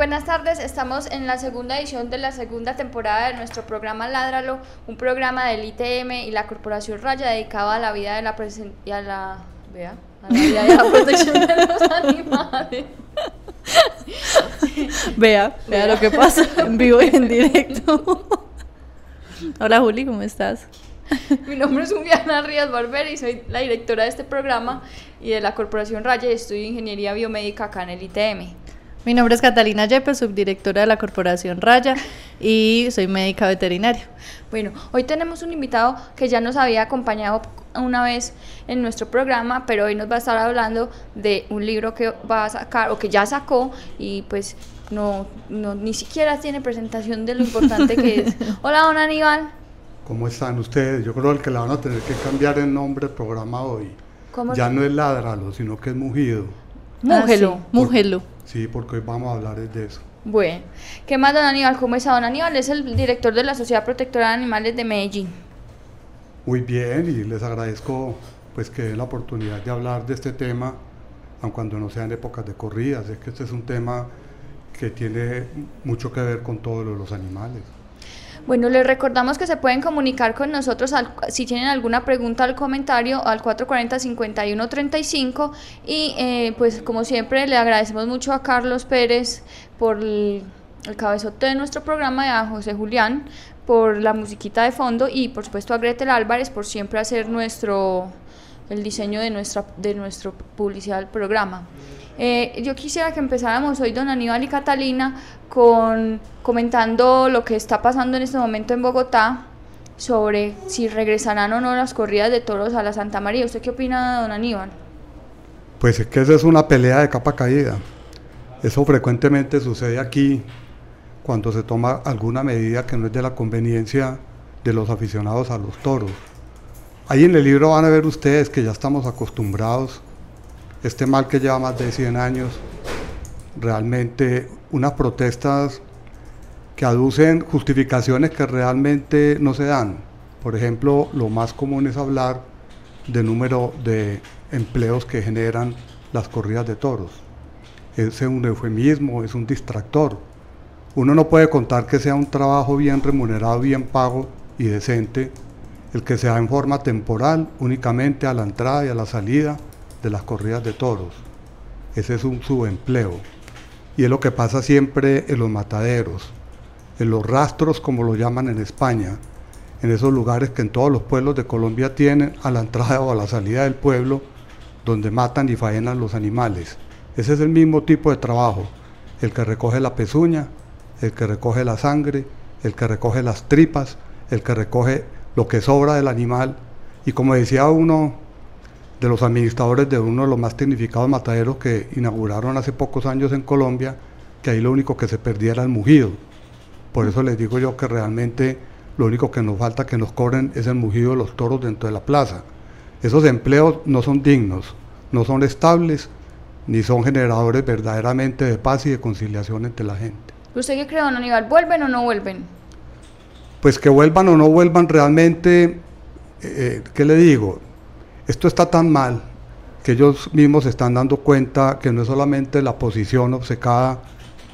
Buenas tardes. Estamos en la segunda edición de la segunda temporada de nuestro programa Ládralo, un programa del ITM y la Corporación Raya dedicado a la vida de la y a la, vea, a la vida y a la protección de los animales. Vea, vea lo que pasa en vivo y en directo. Hola Juli, ¿cómo estás? Mi nombre es Juliana Ríos Barber y soy la directora de este programa y de la Corporación Raya y estudio Ingeniería Biomédica acá en el ITM. Mi nombre es Catalina Yepes, subdirectora de la Corporación Raya y soy médica veterinaria. Bueno, hoy tenemos un invitado que ya nos había acompañado una vez en nuestro programa, pero hoy nos va a estar hablando de un libro que va a sacar o que ya sacó y pues no, no ni siquiera tiene presentación de lo importante que es. Hola, don Aníbal. ¿Cómo están ustedes? Yo creo que le van a tener que cambiar el nombre del programa hoy. ya no es Ladralo, sino que es Mugido. Múgelo, múgelo. Sí, porque hoy vamos a hablar de eso. Bueno, ¿qué más, don Aníbal? ¿Cómo está, don Aníbal? Es el director de la Sociedad Protectora de Animales de Medellín. Muy bien, y les agradezco pues que den la oportunidad de hablar de este tema, aun cuando no sean épocas de corridas. Es que este es un tema que tiene mucho que ver con todos los animales. Bueno, les recordamos que se pueden comunicar con nosotros si tienen alguna pregunta al comentario al 440-5135 y eh, pues como siempre le agradecemos mucho a Carlos Pérez por el, cabezote de nuestro programa y a José Julián por la musiquita de fondo y por supuesto a Gretel Álvarez por siempre hacer nuestro el diseño de nuestra de nuestro publicidad del programa. Eh, yo quisiera que empezáramos hoy, don Aníbal y Catalina, con comentando lo que está pasando en este momento en Bogotá sobre si regresarán o no las corridas de toros a la Santa María. ¿Usted qué opina, don Aníbal? Pues es que esa es una pelea de capa caída. Eso frecuentemente sucede aquí cuando se toma alguna medida que no es de la conveniencia de los aficionados a los toros. Ahí en el libro van a ver ustedes que ya estamos acostumbrados este mal que lleva más de 100 años, realmente unas protestas que aducen justificaciones que realmente no se dan. Por ejemplo, lo más común es hablar de número de empleos que generan las corridas de toros. Es un eufemismo, es un distractor. Uno no puede contar que sea un trabajo bien remunerado, bien pago y decente, el que sea en forma temporal, únicamente a la entrada y a la salida de las corridas de toros. Ese es un subempleo. Y es lo que pasa siempre en los mataderos, en los rastros como lo llaman en España, en esos lugares que en todos los pueblos de Colombia tienen a la entrada o a la salida del pueblo, donde matan y faenan los animales. Ese es el mismo tipo de trabajo, el que recoge la pezuña, el que recoge la sangre, el que recoge las tripas, el que recoge lo que sobra del animal. Y como decía uno de los administradores de uno de los más tecnificados mataderos que inauguraron hace pocos años en Colombia, que ahí lo único que se perdía era el mugido. Por eso les digo yo que realmente lo único que nos falta que nos cobren es el mugido de los toros dentro de la plaza. Esos empleos no son dignos, no son estables, ni son generadores verdaderamente de paz y de conciliación entre la gente. ¿Usted qué cree, don Aníbal? ¿Vuelven o no vuelven? Pues que vuelvan o no vuelvan realmente, eh, eh, ¿qué le digo? Esto está tan mal que ellos mismos se están dando cuenta que no es solamente la posición obcecada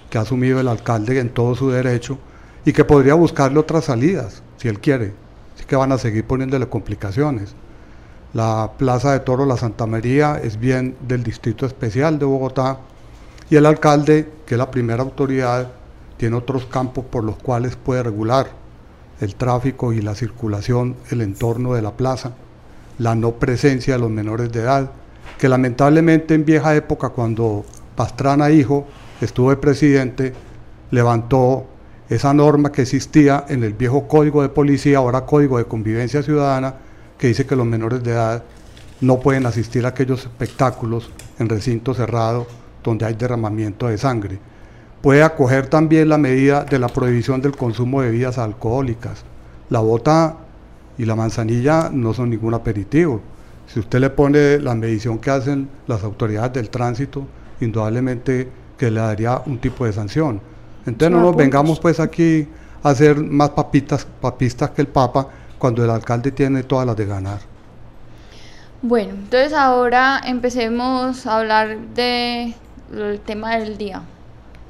que ha asumido el alcalde en todo su derecho y que podría buscarle otras salidas, si él quiere. Así que van a seguir poniéndole complicaciones. La Plaza de Toro La Santa María es bien del Distrito Especial de Bogotá y el alcalde, que es la primera autoridad, tiene otros campos por los cuales puede regular el tráfico y la circulación, el entorno de la plaza la no presencia de los menores de edad, que lamentablemente en vieja época, cuando Pastrana hijo estuvo de presidente, levantó esa norma que existía en el viejo código de policía, ahora código de convivencia ciudadana, que dice que los menores de edad no pueden asistir a aquellos espectáculos en recinto cerrado donde hay derramamiento de sangre. puede acoger también la medida de la prohibición del consumo de bebidas alcohólicas. La bota y la manzanilla no son ningún aperitivo. Si usted le pone la medición que hacen las autoridades del tránsito, indudablemente que le daría un tipo de sanción. Entonces no nos vengamos pues aquí a hacer más papitas, papistas que el Papa cuando el alcalde tiene todas las de ganar. Bueno, entonces ahora empecemos a hablar del tema del día.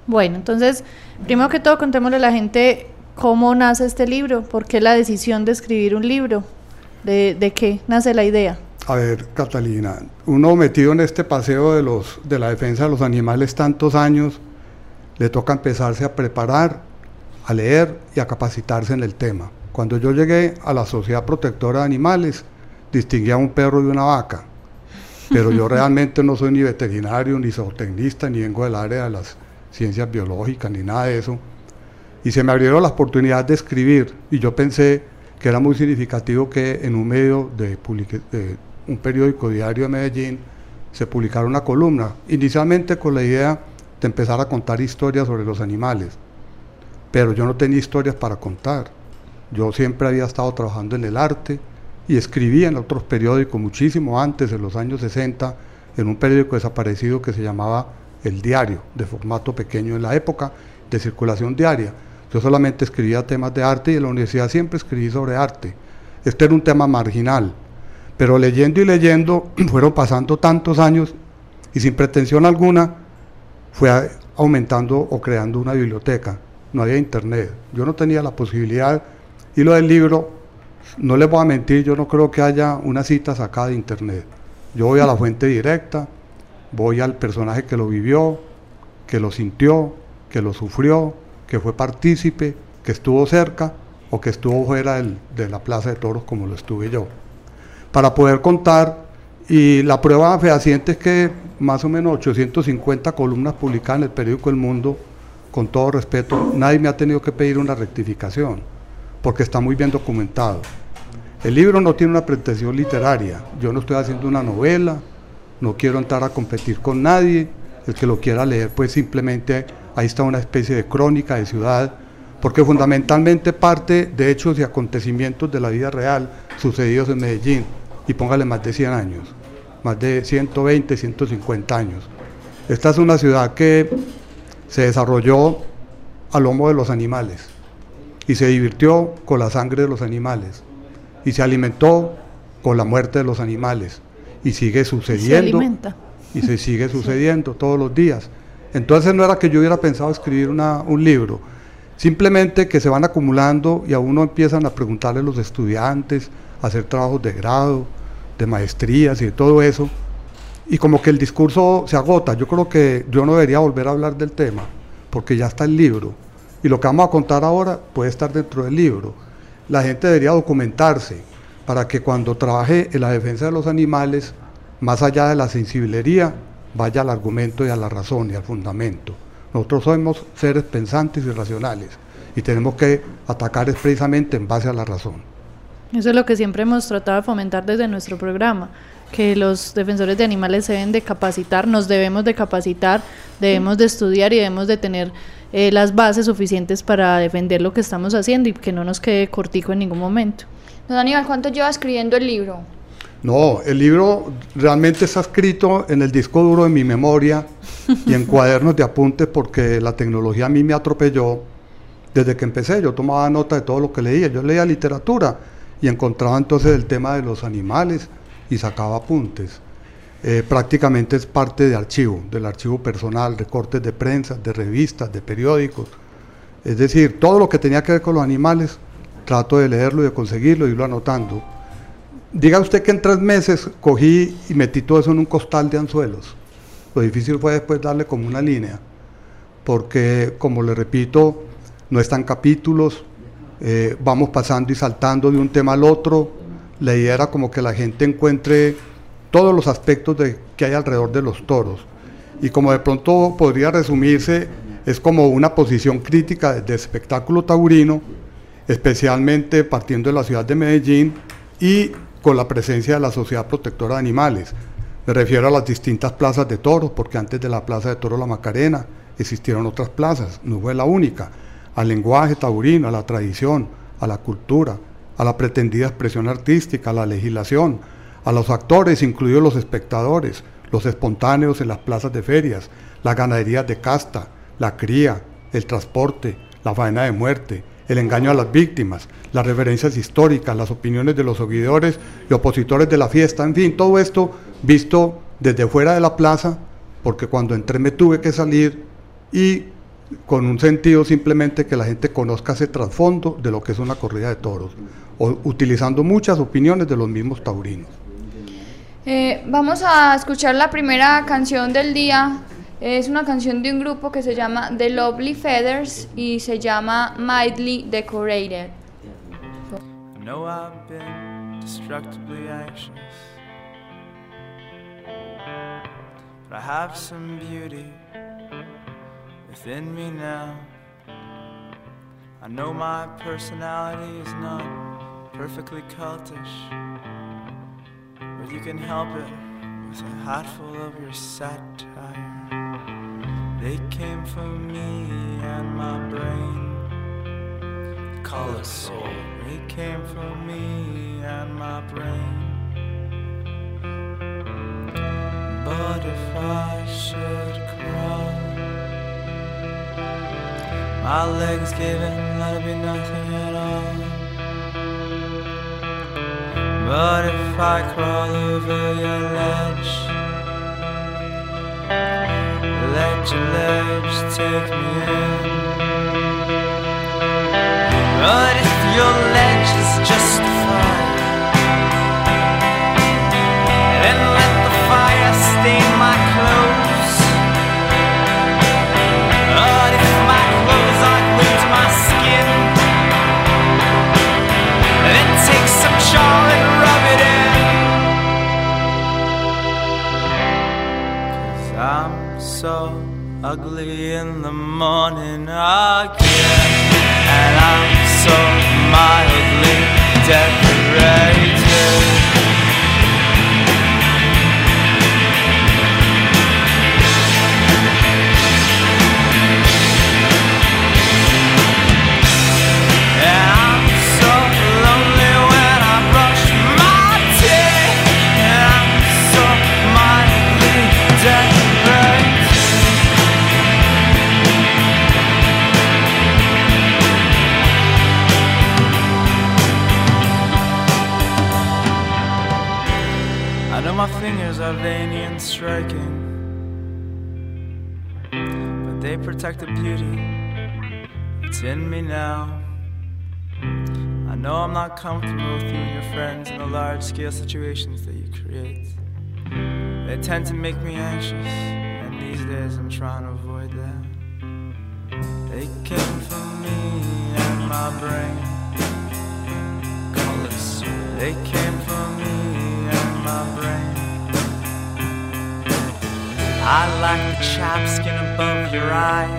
Bueno, entonces, primero que todo contémosle a la gente cómo nace este libro, por qué la decisión de escribir un libro, de, de qué nace la idea. A ver, Catalina, uno metido en este paseo de, los, de la defensa de los animales tantos años, le toca empezarse a preparar, a leer y a capacitarse en el tema. Cuando yo llegué a la Sociedad Protectora de Animales, distinguía un perro de una vaca, pero yo realmente no soy ni veterinario, ni zootecnista, ni vengo del área de las ciencias biológicas, ni nada de eso. Y se me abrieron las oportunidades de escribir, y yo pensé que era muy significativo que en un medio de, de un periódico diario de Medellín, se publicara una columna, inicialmente con la idea de empezar a contar historias sobre los animales, pero yo no tenía historias para contar. Yo siempre había estado trabajando en el arte y escribía en otros periódicos muchísimo antes, en los años 60, en un periódico desaparecido que se llamaba El Diario, de formato pequeño en la época, de circulación diaria. Yo solamente escribía temas de arte y en la universidad siempre escribí sobre arte. Este era un tema marginal, pero leyendo y leyendo, fueron pasando tantos años y sin pretensión alguna, fue aumentando o creando una biblioteca. No había internet. Yo no tenía la posibilidad. Y lo del libro, no les voy a mentir, yo no creo que haya una cita sacada de internet. Yo voy a la fuente directa, voy al personaje que lo vivió, que lo sintió, que lo sufrió, que fue partícipe, que estuvo cerca o que estuvo fuera de la plaza de toros como lo estuve yo para poder contar. Y la prueba fehaciente es que más o menos 850 columnas publicadas en el periódico El Mundo, con todo respeto, nadie me ha tenido que pedir una rectificación, porque está muy bien documentado. El libro no tiene una pretensión literaria, yo no estoy haciendo una novela, no quiero entrar a competir con nadie, el que lo quiera leer, pues simplemente ahí está una especie de crónica de ciudad, porque fundamentalmente parte de hechos y acontecimientos de la vida real sucedidos en Medellín y póngale más de 100 años, más de 120, 150 años. Esta es una ciudad que se desarrolló a lomo de los animales y se divirtió con la sangre de los animales y se alimentó con la muerte de los animales y sigue sucediendo y se sigue sucediendo todos los días. Entonces no era que yo hubiera pensado escribir un libro, simplemente que se van acumulando y a uno empiezan a preguntarle los estudiantes, a hacer trabajos de grado, de maestrías y de todo eso, y como que el discurso se agota. Yo creo que yo no debería volver a hablar del tema, porque ya está el libro, y lo que vamos a contar ahora puede estar dentro del libro. La gente debería documentarse para que cuando trabaje en la defensa de los animales, más allá de la sensibilería, vaya al argumento y a la razón y al fundamento. Nosotros somos seres pensantes y racionales y tenemos que atacar precisamente en base a la razón. Eso es lo que siempre hemos tratado de fomentar desde nuestro programa, que los defensores de animales se deben de capacitar, nos debemos de capacitar, debemos de estudiar y debemos de tener eh, las bases suficientes para defender lo que estamos haciendo y que no nos quede cortico en ningún momento. Don Aníbal, ¿cuánto lleva escribiendo el libro? No, el libro realmente está escrito en el disco duro de mi memoria y en cuadernos de apuntes porque la tecnología a mí me atropelló desde que empecé. Yo tomaba nota de todo lo que leía, yo leía literatura y encontraba entonces el tema de los animales y sacaba apuntes. Eh, prácticamente es parte de archivo, del archivo personal, recortes de prensa, de revistas, de periódicos. Es decir, todo lo que tenía que ver con los animales, trato de leerlo y de conseguirlo y irlo anotando. Diga usted que en tres meses cogí y metí todo eso en un costal de anzuelos. Lo difícil fue después darle como una línea, porque como le repito, no están capítulos, eh, vamos pasando y saltando de un tema al otro. La idea era como que la gente encuentre todos los aspectos de, que hay alrededor de los toros. Y como de pronto podría resumirse, es como una posición crítica del espectáculo taurino, especialmente partiendo de la ciudad de Medellín y con la presencia de la Sociedad Protectora de Animales. Me refiero a las distintas plazas de toros, porque antes de la Plaza de Toros La Macarena existieron otras plazas, no fue la única, al lenguaje taurino, a la tradición, a la cultura, a la pretendida expresión artística, a la legislación, a los actores, incluidos los espectadores, los espontáneos en las plazas de ferias, las ganaderías de casta, la cría, el transporte, la faena de muerte, el engaño a las víctimas, las referencias históricas, las opiniones de los seguidores y opositores de la fiesta, en fin, todo esto visto desde fuera de la plaza, porque cuando entré me tuve que salir y con un sentido simplemente que la gente conozca ese trasfondo de lo que es una corrida de toros, utilizando muchas opiniones de los mismos taurinos. Eh, vamos a escuchar la primera canción del día. Es una canción de un grupo que se llama The Lovely Feathers y se llama Mildly Decorated. I know I've been destructively anxious, but I have some beauty within me now. I know my personality is not perfectly cultish, but you can help it with a hatful of your satire. They came from me and my brain. Call it soul. They came from me and my brain. But if I should crawl, my legs giving, that'll be nothing at all. But if I crawl over your ledge, let your ledge take me in. But if your ledge is justified, so ugly in the morning again, and I'm so mildly decorated. Striking, but they protect the beauty that's in me now. I know I'm not comfortable with you and your friends in the large scale situations that you create. They tend to make me anxious, and these days I'm trying to avoid that. They came from me and my brain. They came from me and my brain. I like the chapskin above your eyes.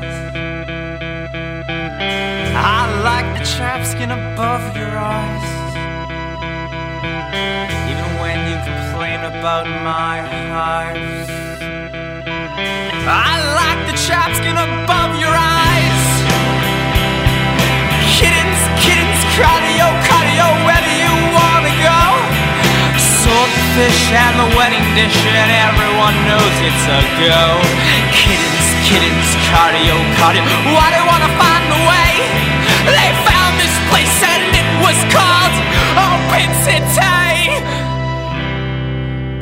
I like the chapskin above your eyes. Even when you complain about my hives. I like the chapskin above your eyes. Kittens, kittens, cardio, cardio, wherever Swordfish and the wedding dish, and everyone knows it's a go. Kittens, kittens, cardio, cardio. Why do you wanna find the way? They found this place and it was called Open City.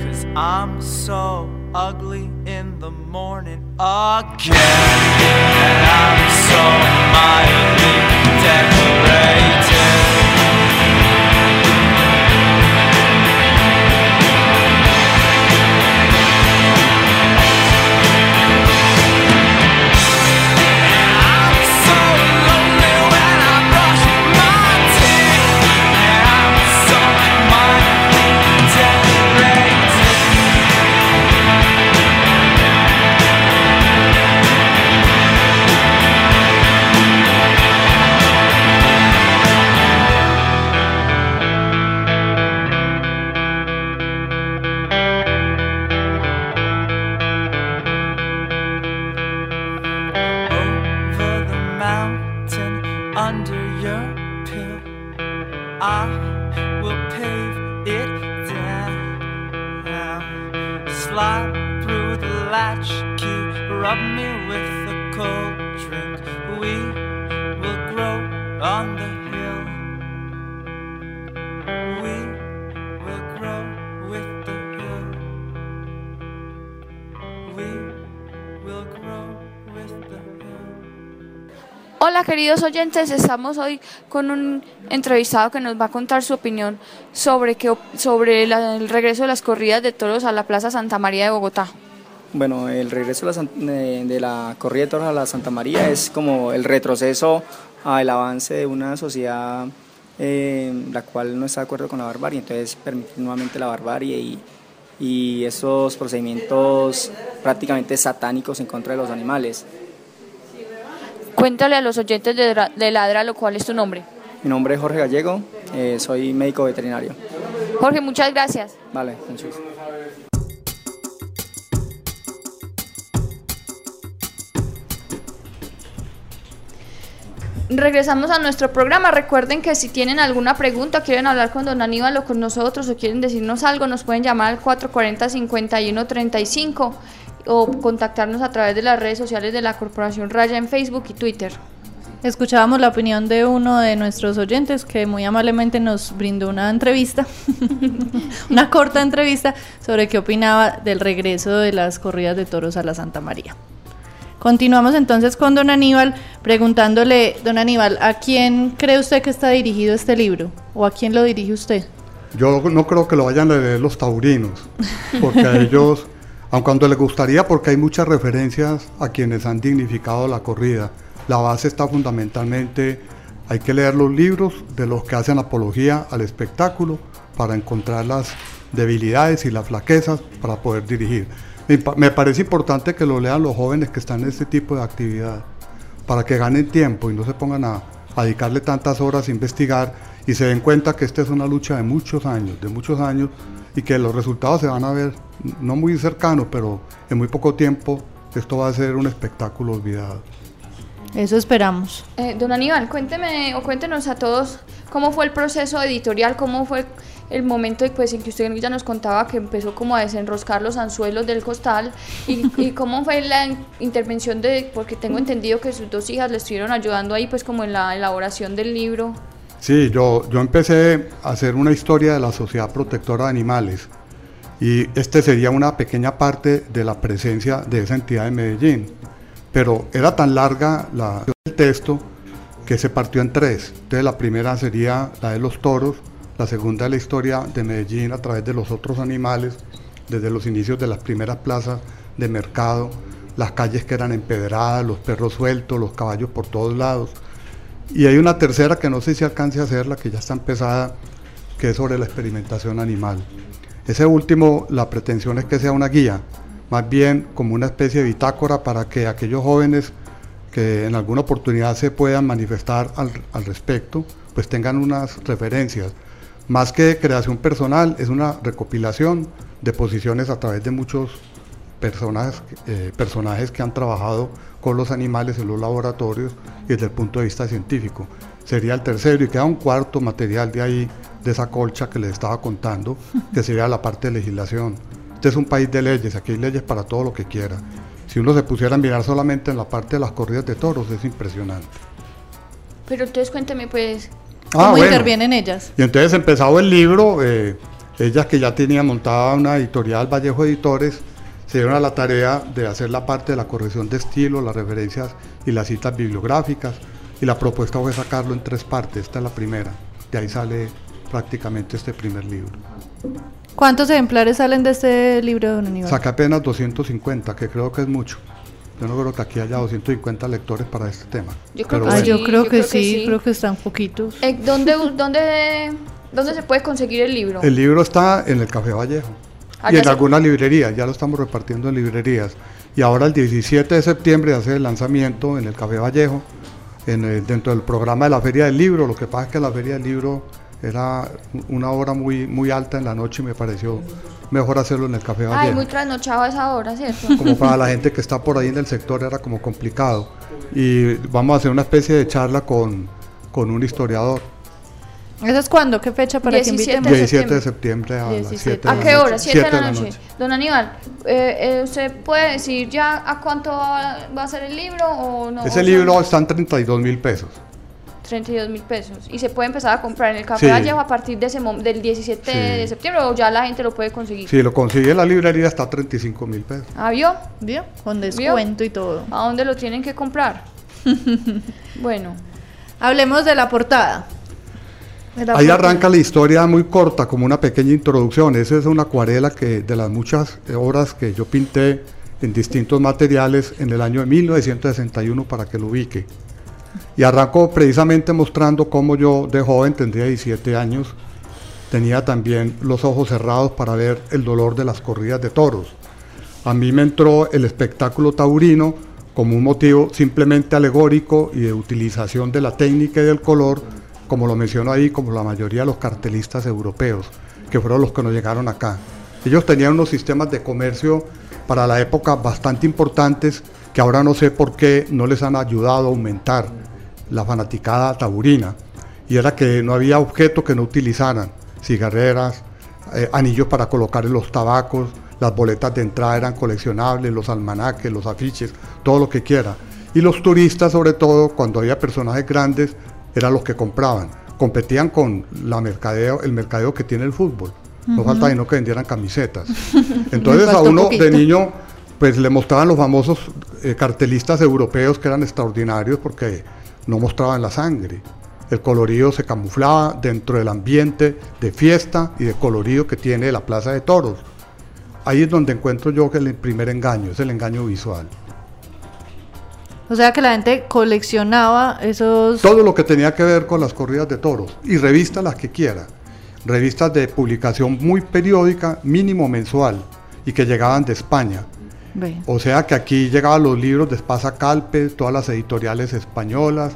Cause I'm so ugly in the morning again. And I'm so mildly Hola queridos oyentes, estamos hoy con un entrevistado que nos va a contar su opinión sobre, op- sobre la- el regreso de las corridas de toros a la Plaza Santa María de Bogotá. Bueno, el regreso de la, de la corrida de toros a la Santa María es como el retroceso al avance de una sociedad eh, la cual no está de acuerdo con la barbarie, entonces permitir nuevamente la barbarie y, y esos procedimientos prácticamente satánicos en contra de los animales. Cuéntale a los oyentes de, de Ladra lo cual es tu nombre. Mi nombre es Jorge Gallego, eh, soy médico veterinario. Jorge, muchas gracias. Vale, muchas gracias. Regresamos a nuestro programa. Recuerden que si tienen alguna pregunta, quieren hablar con don Aníbal o con nosotros o quieren decirnos algo, nos pueden llamar al 440-5135 o contactarnos a través de las redes sociales de la Corporación Raya en Facebook y Twitter. Escuchábamos la opinión de uno de nuestros oyentes que muy amablemente nos brindó una entrevista, una corta entrevista sobre qué opinaba del regreso de las corridas de toros a la Santa María. Continuamos entonces con don Aníbal preguntándole, don Aníbal, ¿a quién cree usted que está dirigido este libro? ¿O a quién lo dirige usted? Yo no creo que lo vayan a leer los taurinos, porque a ellos, aun cuando les gustaría, porque hay muchas referencias a quienes han dignificado la corrida. La base está fundamentalmente, hay que leer los libros de los que hacen apología al espectáculo para encontrar las debilidades y las flaquezas para poder dirigir. Me parece importante que lo lean los jóvenes que están en este tipo de actividad, para que ganen tiempo y no se pongan a, a dedicarle tantas horas a investigar y se den cuenta que esta es una lucha de muchos años, de muchos años, y que los resultados se van a ver no muy cercanos, pero en muy poco tiempo esto va a ser un espectáculo olvidado. Eso esperamos. Eh, don Aníbal, cuénteme o cuéntenos a todos cómo fue el proceso editorial, cómo fue el momento pues, en que usted ya nos contaba que empezó como a desenroscar los anzuelos del costal y, y cómo fue la in- intervención de, porque tengo entendido que sus dos hijas le estuvieron ayudando ahí pues como en la elaboración del libro. Sí, yo, yo empecé a hacer una historia de la Sociedad Protectora de Animales y este sería una pequeña parte de la presencia de esa entidad en Medellín. Pero era tan larga la, el texto que se partió en tres. Entonces la primera sería la de los toros, la segunda la historia de Medellín a través de los otros animales, desde los inicios de las primeras plazas de mercado, las calles que eran empedradas, los perros sueltos, los caballos por todos lados. Y hay una tercera que no sé si alcance a hacerla, que ya está empezada, que es sobre la experimentación animal. Ese último, la pretensión es que sea una guía, más bien como una especie de bitácora para que aquellos jóvenes que en alguna oportunidad se puedan manifestar al, respecto, pues tengan unas referencias. Más que creación personal, es una recopilación de posiciones a través de muchos personas, eh, personajes que han trabajado con los animales en los laboratorios y desde el punto de vista científico. Sería el tercero y queda un cuarto material de ahí, de esa colcha que les estaba contando, que sería la parte de legislación. Este es un país de leyes, aquí hay leyes para todo lo que quiera. Si uno se pusiera a mirar solamente en la parte de las corridas de toros, es impresionante. Pero entonces cuénteme pues, ¿Cómo Ah, bueno. intervienen ellas? Y entonces empezado el libro, eh, ellas que ya tenían montada una editorial Vallejo Editores, se dieron a la tarea de hacer la parte de la corrección de estilo, las referencias y las citas bibliográficas. Y la propuesta fue sacarlo en tres partes, esta es la primera. De ahí sale prácticamente este primer libro. ¿Cuántos ejemplares salen de este libro, don Aníbal? Saca apenas 250, que creo que es mucho. Yo no creo que aquí haya 250 lectores para este tema. Yo creo que yo Sí, creo yo que creo que sí, sí. creo que están poquitos. eh, ¿dónde, dónde, ¿dónde se puede conseguir el libro? El libro está en el Café Vallejo Ah, y en se- algunas librerías, ya lo estamos repartiendo en librerías. Y ahora el 17 de septiembre hace el lanzamiento en el Café Vallejo, en el- dentro del programa de la Feria del Libro. Lo que pasa es que la Feria del Libro era una hora muy, muy alta en la noche y me pareció mejor hacerlo en el Café Ay, Vallejo. muy trasnochado a esa hora, ¿cierto? Como para la gente que está por ahí en el sector era como complicado. y vamos a hacer una especie de charla con, con un historiador. ¿Eso es cuándo? ¿Qué fecha para que 17 invitemos? de 17 de septiembre a las 17. 7 de ¿A qué hora? 7 de la noche. Don Aníbal, eh, eh, ¿usted puede decir ya a cuánto va, va a ser el libro o no? Ese O libro está en 32 mil pesos. 32 mil pesos. Y se puede empezar a comprar en el Café Sí. Vallejo a partir de ese del 17 Sí. de septiembre o ya la gente lo puede conseguir. Si lo consigue en la librería está a 35 mil pesos. ¿Ah, vio? ¿Vio? Con descuento y todo. ¿A dónde lo tienen que comprar? bueno, Hablemos de la portada. Ahí arranca la historia muy corta, como una pequeña introducción. Esa es una acuarela que de las muchas eh, obras que yo pinté en distintos materiales en el año de 1961 para que lo ubique. Y arranco precisamente mostrando cómo yo de joven, tendría 17 años, tenía también los ojos cerrados para ver el dolor de las corridas de toros. A mí me entró el espectáculo taurino como un motivo simplemente alegórico y de utilización de la técnica y del color, como lo menciono ahí, como la mayoría de los cartelistas europeos, que fueron los que nos llegaron acá. Ellos tenían unos sistemas de comercio para la época bastante importantes que ahora no sé por qué no les han ayudado a aumentar la fanaticada taurina. Y era que no había objeto que no utilizaran, cigarreras, eh, anillos para colocar en los tabacos, las boletas de entrada eran coleccionables, los almanaques, los afiches, todo lo que quiera. Y los turistas, sobre todo, cuando había personajes grandes, eran los que compraban. Competían con la mercadeo, el mercadeo que tiene el fútbol. No falta sino que vendieran camisetas. Entonces a uno poquito. de niño, pues le mostraban los famosos eh, cartelistas europeos que eran extraordinarios porque no mostraban la sangre. El colorido se camuflaba dentro del ambiente de fiesta y de colorido que tiene la Plaza de Toros. Ahí es donde encuentro yo que el primer engaño, es el engaño visual. O sea que la gente coleccionaba esos... Todo lo que tenía que ver con las corridas de toros y revistas las que quiera. Revistas de publicación muy periódica, mínimo mensual, y que llegaban de España. O sea que aquí llegaban los libros de Espasa Calpe, todas las editoriales españolas.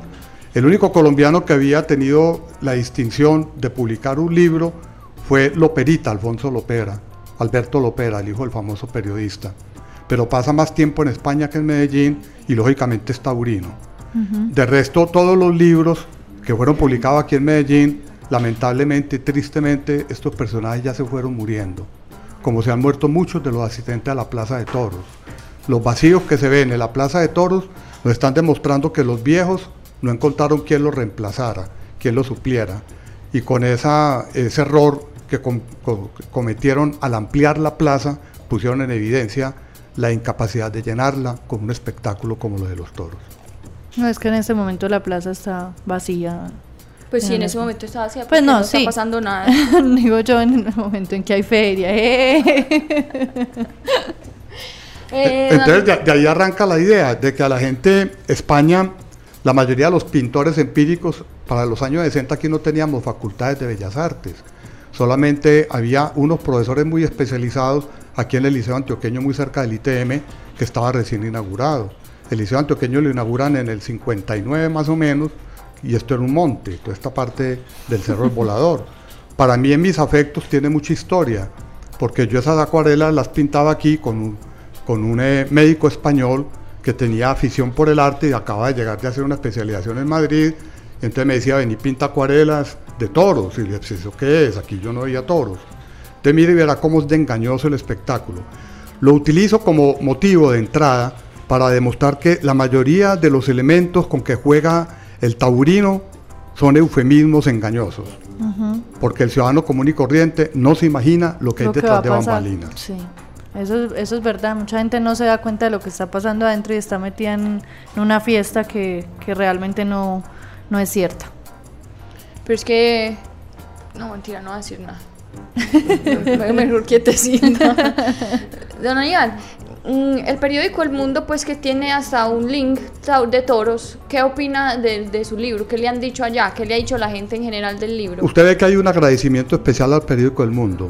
El único colombiano que había tenido la distinción de publicar un libro fue Loperita, Alfonso Lopera, Alberto Lopera, el hijo del famoso periodista. Pero pasa más tiempo en España que en Medellín y lógicamente es taurino. De resto, todos los libros que fueron publicados aquí en Medellín, lamentablemente tristemente, estos personajes ya se fueron muriendo como se han muerto muchos de los asistentes a la Plaza de Toros. Los vacíos que se ven en la Plaza de Toros nos están demostrando que los viejos no encontraron quién los reemplazara, quién los supliera. Y con esa, ese error que com- co- cometieron al ampliar la plaza, pusieron en evidencia la incapacidad de llenarla con un espectáculo como lo de los toros. No, es que en este momento la plaza está vacía. pues sí, en ese momento estaba así, Pues no, no sí. está pasando nada. Digo yo en el momento en que hay feria. ¡eh! Eh, Entonces de, de ahí arranca la idea de que a la gente, España, la mayoría de los pintores empíricos, para los años 60 aquí no teníamos facultades de bellas artes. Solamente había unos profesores muy especializados aquí en el Liceo Antioqueño, muy cerca del ITM, que estaba recién inaugurado. El Liceo Antioqueño lo inauguran en el 59 más o menos, y esto era un monte, toda esta parte del Cerro del Volador. Para mí en mis afectos tiene mucha historia, porque yo esas acuarelas las pintaba aquí con un, con un eh, médico español que tenía afición por el arte y acaba de llegar de hacer una especialización en Madrid. Entonces me decía, vení, pinta acuarelas de toros. Y le dije, ¿eso qué es? Aquí yo no veía toros. Entonces mire y verá cómo es de engañoso el espectáculo. Lo utilizo como motivo de entrada para demostrar que la mayoría de los elementos con que juega el taurino son eufemismos engañosos. Porque el ciudadano común y corriente no se imagina lo que Lo hay que detrás de bambalinas. Sí, eso, es- eso es verdad. Mucha gente no se da cuenta de lo que está pasando adentro y está metida en, en una fiesta que, que realmente no, no es cierta. Pero es que. No, mentira, no voy a decir nada. Me- Mejor quietecita. Don Aníbal, mm, el periódico El Mundo, pues que tiene hasta un link de toros, ¿qué opina de, de su libro? ¿Qué le han dicho allá? ¿Qué le ha dicho la gente en general del libro? Usted ve que hay un agradecimiento especial al periódico El Mundo,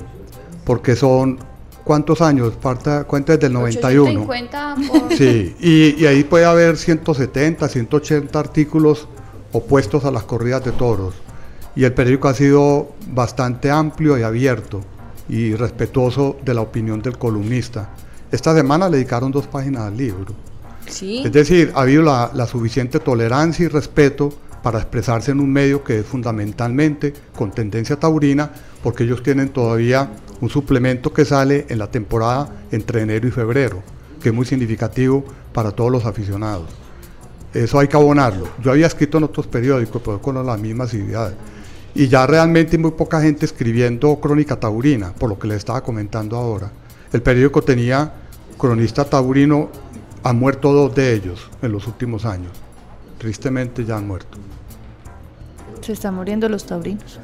porque son, ¿cuántos años? Falta, cuenta desde el 91. 850 por- Sí, y, y ahí puede haber 170, 180 artículos opuestos a las corridas de toros. Y el periódico ha sido bastante amplio y abierto y respetuoso de la opinión del columnista. Esta semana le dedicaron dos páginas al libro. Sí. Es decir, ha habido la, la suficiente tolerancia y respeto para expresarse en un medio que es fundamentalmente con tendencia taurina, porque ellos tienen todavía un suplemento que sale en la temporada entre enero y febrero, que es muy significativo para todos los aficionados. Eso hay que abonarlo. Yo había escrito en otros periódicos, pero con las mismas ideas. Y ya realmente hay muy poca gente escribiendo crónica taurina, por lo que les estaba comentando ahora. El periódico tenía cronista taurino, han muerto dos de ellos en los últimos años. Tristemente ya han muerto. Se están muriendo los taurinos.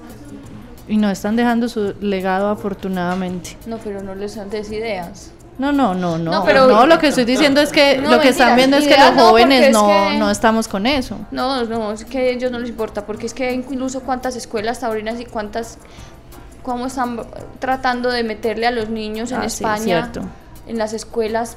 Y no están dejando su legado afortunadamente. No, pero no les dan des ideas. No, no, no, no. No, No, pero- lo que estoy diciendo es que No, lo que están viendo es que los no, porque jóvenes es no, que- no estamos con eso. No, no, es que a ellos no les importa, porque es que incluso cuántas escuelas taurinas y cuántas, cómo están tratando de meterle a los niños en Ah, sí, España, cierto. en las escuelas,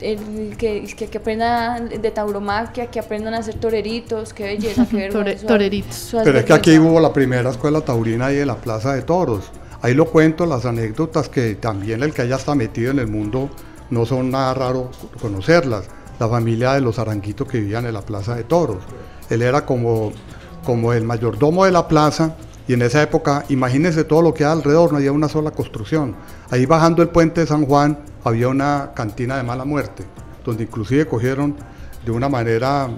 el- el que, que, que aprendan de tauromaquia, que aprendan a hacer toreritos, qué belleza, qué Tore- toreritos. Eso es Pero es que aquí vergüenza. hubo la primera escuela taurina ahí en la Plaza de Toros. Ahí lo cuento, las anécdotas que también el que haya está metido en el mundo no son nada raro conocerlas. La familia de los aranguitos que vivían en la Plaza de Toros. Él era como, como el mayordomo de la plaza y en esa época, imagínense todo lo que hay alrededor, no había una sola construcción. Ahí bajando el puente de San Juan había una cantina de mala muerte, donde inclusive cogieron de una manera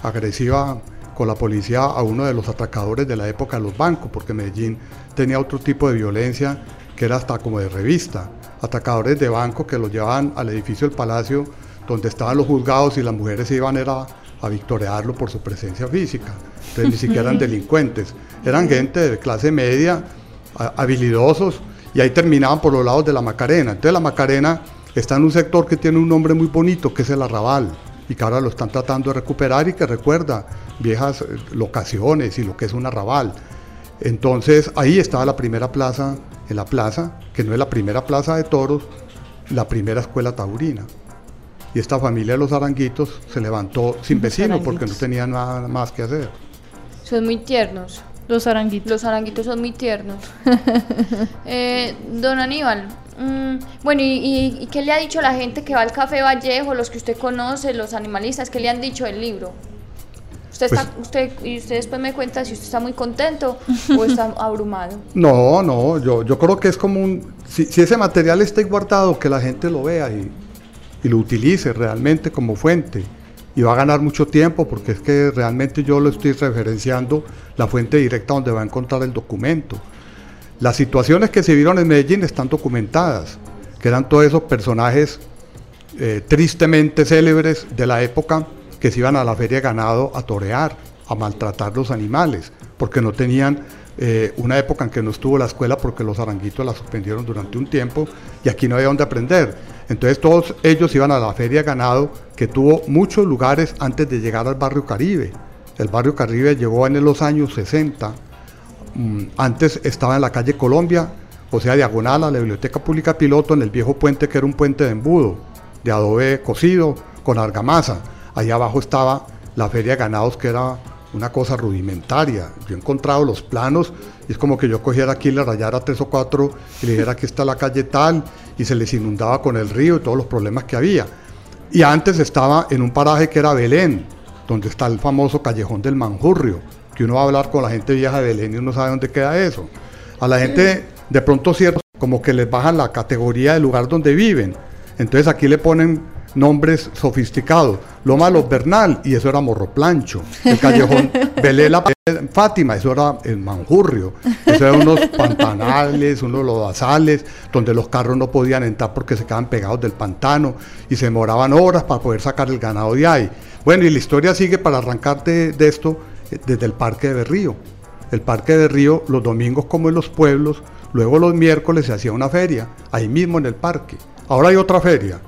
agresiva con la policía a uno de los atracadores de la época de los bancos, porque Medellín tenía otro tipo de violencia que era hasta como de revista. Atracadores de banco que los llevaban al edificio del Palacio, donde estaban los juzgados y las mujeres se iban era a victoriarlo por su presencia física. Entonces ni siquiera eran delincuentes, eran gente de clase media, habilidosos, y ahí terminaban por los lados de la Macarena. Entonces la Macarena está en un sector que tiene un nombre muy bonito, que es el Arrabal, y que ahora lo están tratando de recuperar y que recuerda viejas eh, locaciones y lo que es un arrabal. Entonces ahí estaba la primera plaza, en la plaza, que no es la primera plaza de toros, la primera escuela taurina. Y esta familia de los aranguitos se levantó sin vecinos porque no tenía nada más que hacer. Son muy tiernos. Los aranguitos. Los aranguitos son muy tiernos. Eh, don Aníbal, mm, bueno, y, y- y qué le ha dicho la gente que va al Café Vallejo, los que usted conoce, los animalistas, qué le han dicho del libro? Usted está, Pues- usted, y usted después me cuenta si usted está muy contento o está abrumado. No, no, yo, yo creo que es como un... Si, si ese material está guardado, que la gente lo vea y, y lo utilice realmente como fuente. Y va a ganar mucho tiempo porque es que realmente yo lo estoy referenciando la fuente directa donde va a encontrar el documento. Las situaciones que se vieron en Medellín están documentadas, que eran todos esos personajes eh, tristemente célebres de la época que se iban a la feria ganado a torear, a maltratar los animales, porque no tenían eh, una época en que no estuvo la escuela porque los aranguitos la suspendieron durante un tiempo y aquí no había donde aprender. Entonces todos ellos iban a la feria ganado que tuvo muchos lugares antes de llegar al barrio Caribe. El barrio Caribe llegó en los años 60 Mm, antes estaba en la calle Colombia, o sea, diagonal a la Biblioteca Pública Piloto, en el viejo puente que era un puente de embudo, de adobe cocido con argamasa. Allá abajo estaba la feria ganados, que era una cosa rudimentaria. Yo he encontrado los planos y es como que yo cogiera aquí, le rayara tres o cuatro y le dijera aquí está la calle tal y se les inundaba con el río y todos los problemas que había. Y antes estaba en un paraje que era Belén, donde está el famoso callejón del Manjurrio, que uno va a hablar con la gente vieja de Belén y uno sabe dónde queda eso. A la gente de pronto cierto, como que les bajan la categoría del lugar donde viven. Entonces aquí le ponen nombres sofisticados. Loma Los Bernal, y eso era Morro Plancho. El callejón Belela Fátima, eso era el Manjurrio. Eso eran unos pantanales, unos lodazales, donde los carros no podían entrar porque se quedaban pegados del pantano y se demoraban horas para poder sacar el ganado de ahí. Bueno, y la historia sigue para arrancar de, de esto desde el Parque de Berrío. El Parque de Río, los domingos como en los pueblos, luego los miércoles se hacía una feria, ahí mismo en el parque. Ahora hay otra feria,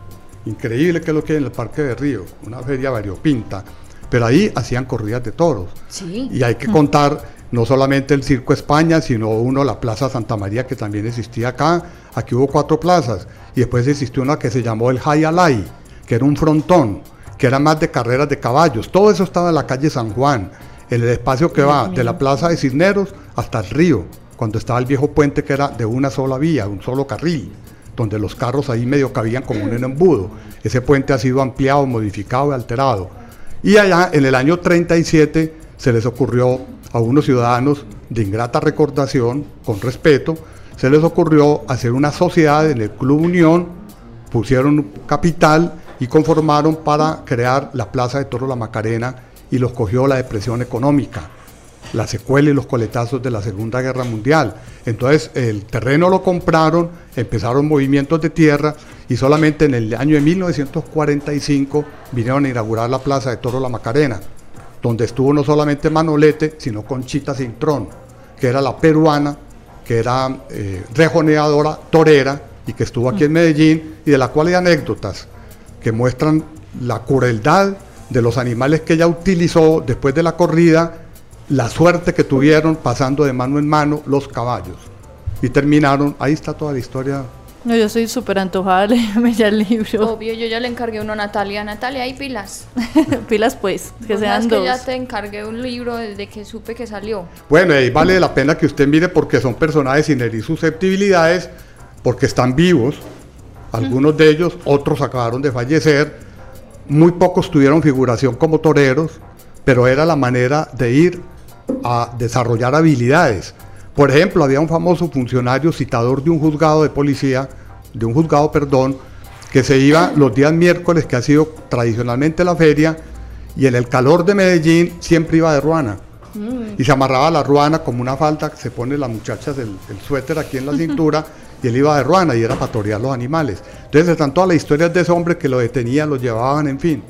increíble que es lo que hay en el Parque de Río, una feria variopinta, pero ahí hacían corridas de toros. Sí. Y hay que contar no solamente el Circo España, sino uno, la Plaza Santa María, que también existía acá. Aquí hubo cuatro plazas. Y después existió una que se llamó el Hayalay, que era un frontón, que era más de carreras de caballos. Todo eso estaba en la calle San Juan, en el espacio que va de la Plaza de Cisneros hasta el río, cuando estaba el viejo puente que era de una sola vía, un solo carril. donde los carros ahí medio cabían como un embudo. Ese puente ha sido ampliado, modificado y alterado. Y allá en el año 37 se les ocurrió a unos ciudadanos de ingrata recordación, con respeto, se les ocurrió hacer una sociedad en el Club Unión, pusieron capital y conformaron para crear la Plaza de Toro La Macarena y los cogió la depresión económica, la secuela y los coletazos de la Segunda Guerra Mundial. Entonces el terreno lo compraron, empezaron movimientos de tierra y solamente en el año de 1945 vinieron a inaugurar la Plaza de Toro La Macarena, donde estuvo no solamente Manolete, sino Conchita Cintrón, que era la peruana, que era eh, rejoneadora, torera, y que estuvo aquí en Medellín, y de la cual hay anécdotas que muestran la crueldad de los animales que ella utilizó después de la corrida, la suerte que tuvieron pasando de mano en mano los caballos. Y terminaron, ahí está toda la historia. No, yo soy súper antojada de leerme ya el libro. Obvio, yo ya le encargué uno a Natalia. Natalia, hay pilas. Pilas pues, que sean dos. que ya te encargué un libro desde que supe que salió. Bueno, ahí vale la pena que usted mire porque son personajes sin herir susceptibilidades, porque están vivos, algunos de ellos, otros acabaron de fallecer, muy pocos tuvieron figuración como toreros, pero era la manera de ir a desarrollar habilidades. Por ejemplo, había un famoso funcionario citador de un juzgado de policía, de un juzgado, perdón, que se iba los días miércoles, que ha sido tradicionalmente la feria, y en el calor de Medellín siempre iba de ruana. Y se amarraba la ruana como una falda, se pone las muchachas el, el suéter aquí en la cintura, y él iba de ruana y era para torear los animales. Entonces están todas las historias de ese hombre que lo detenían, lo llevaban, en fin.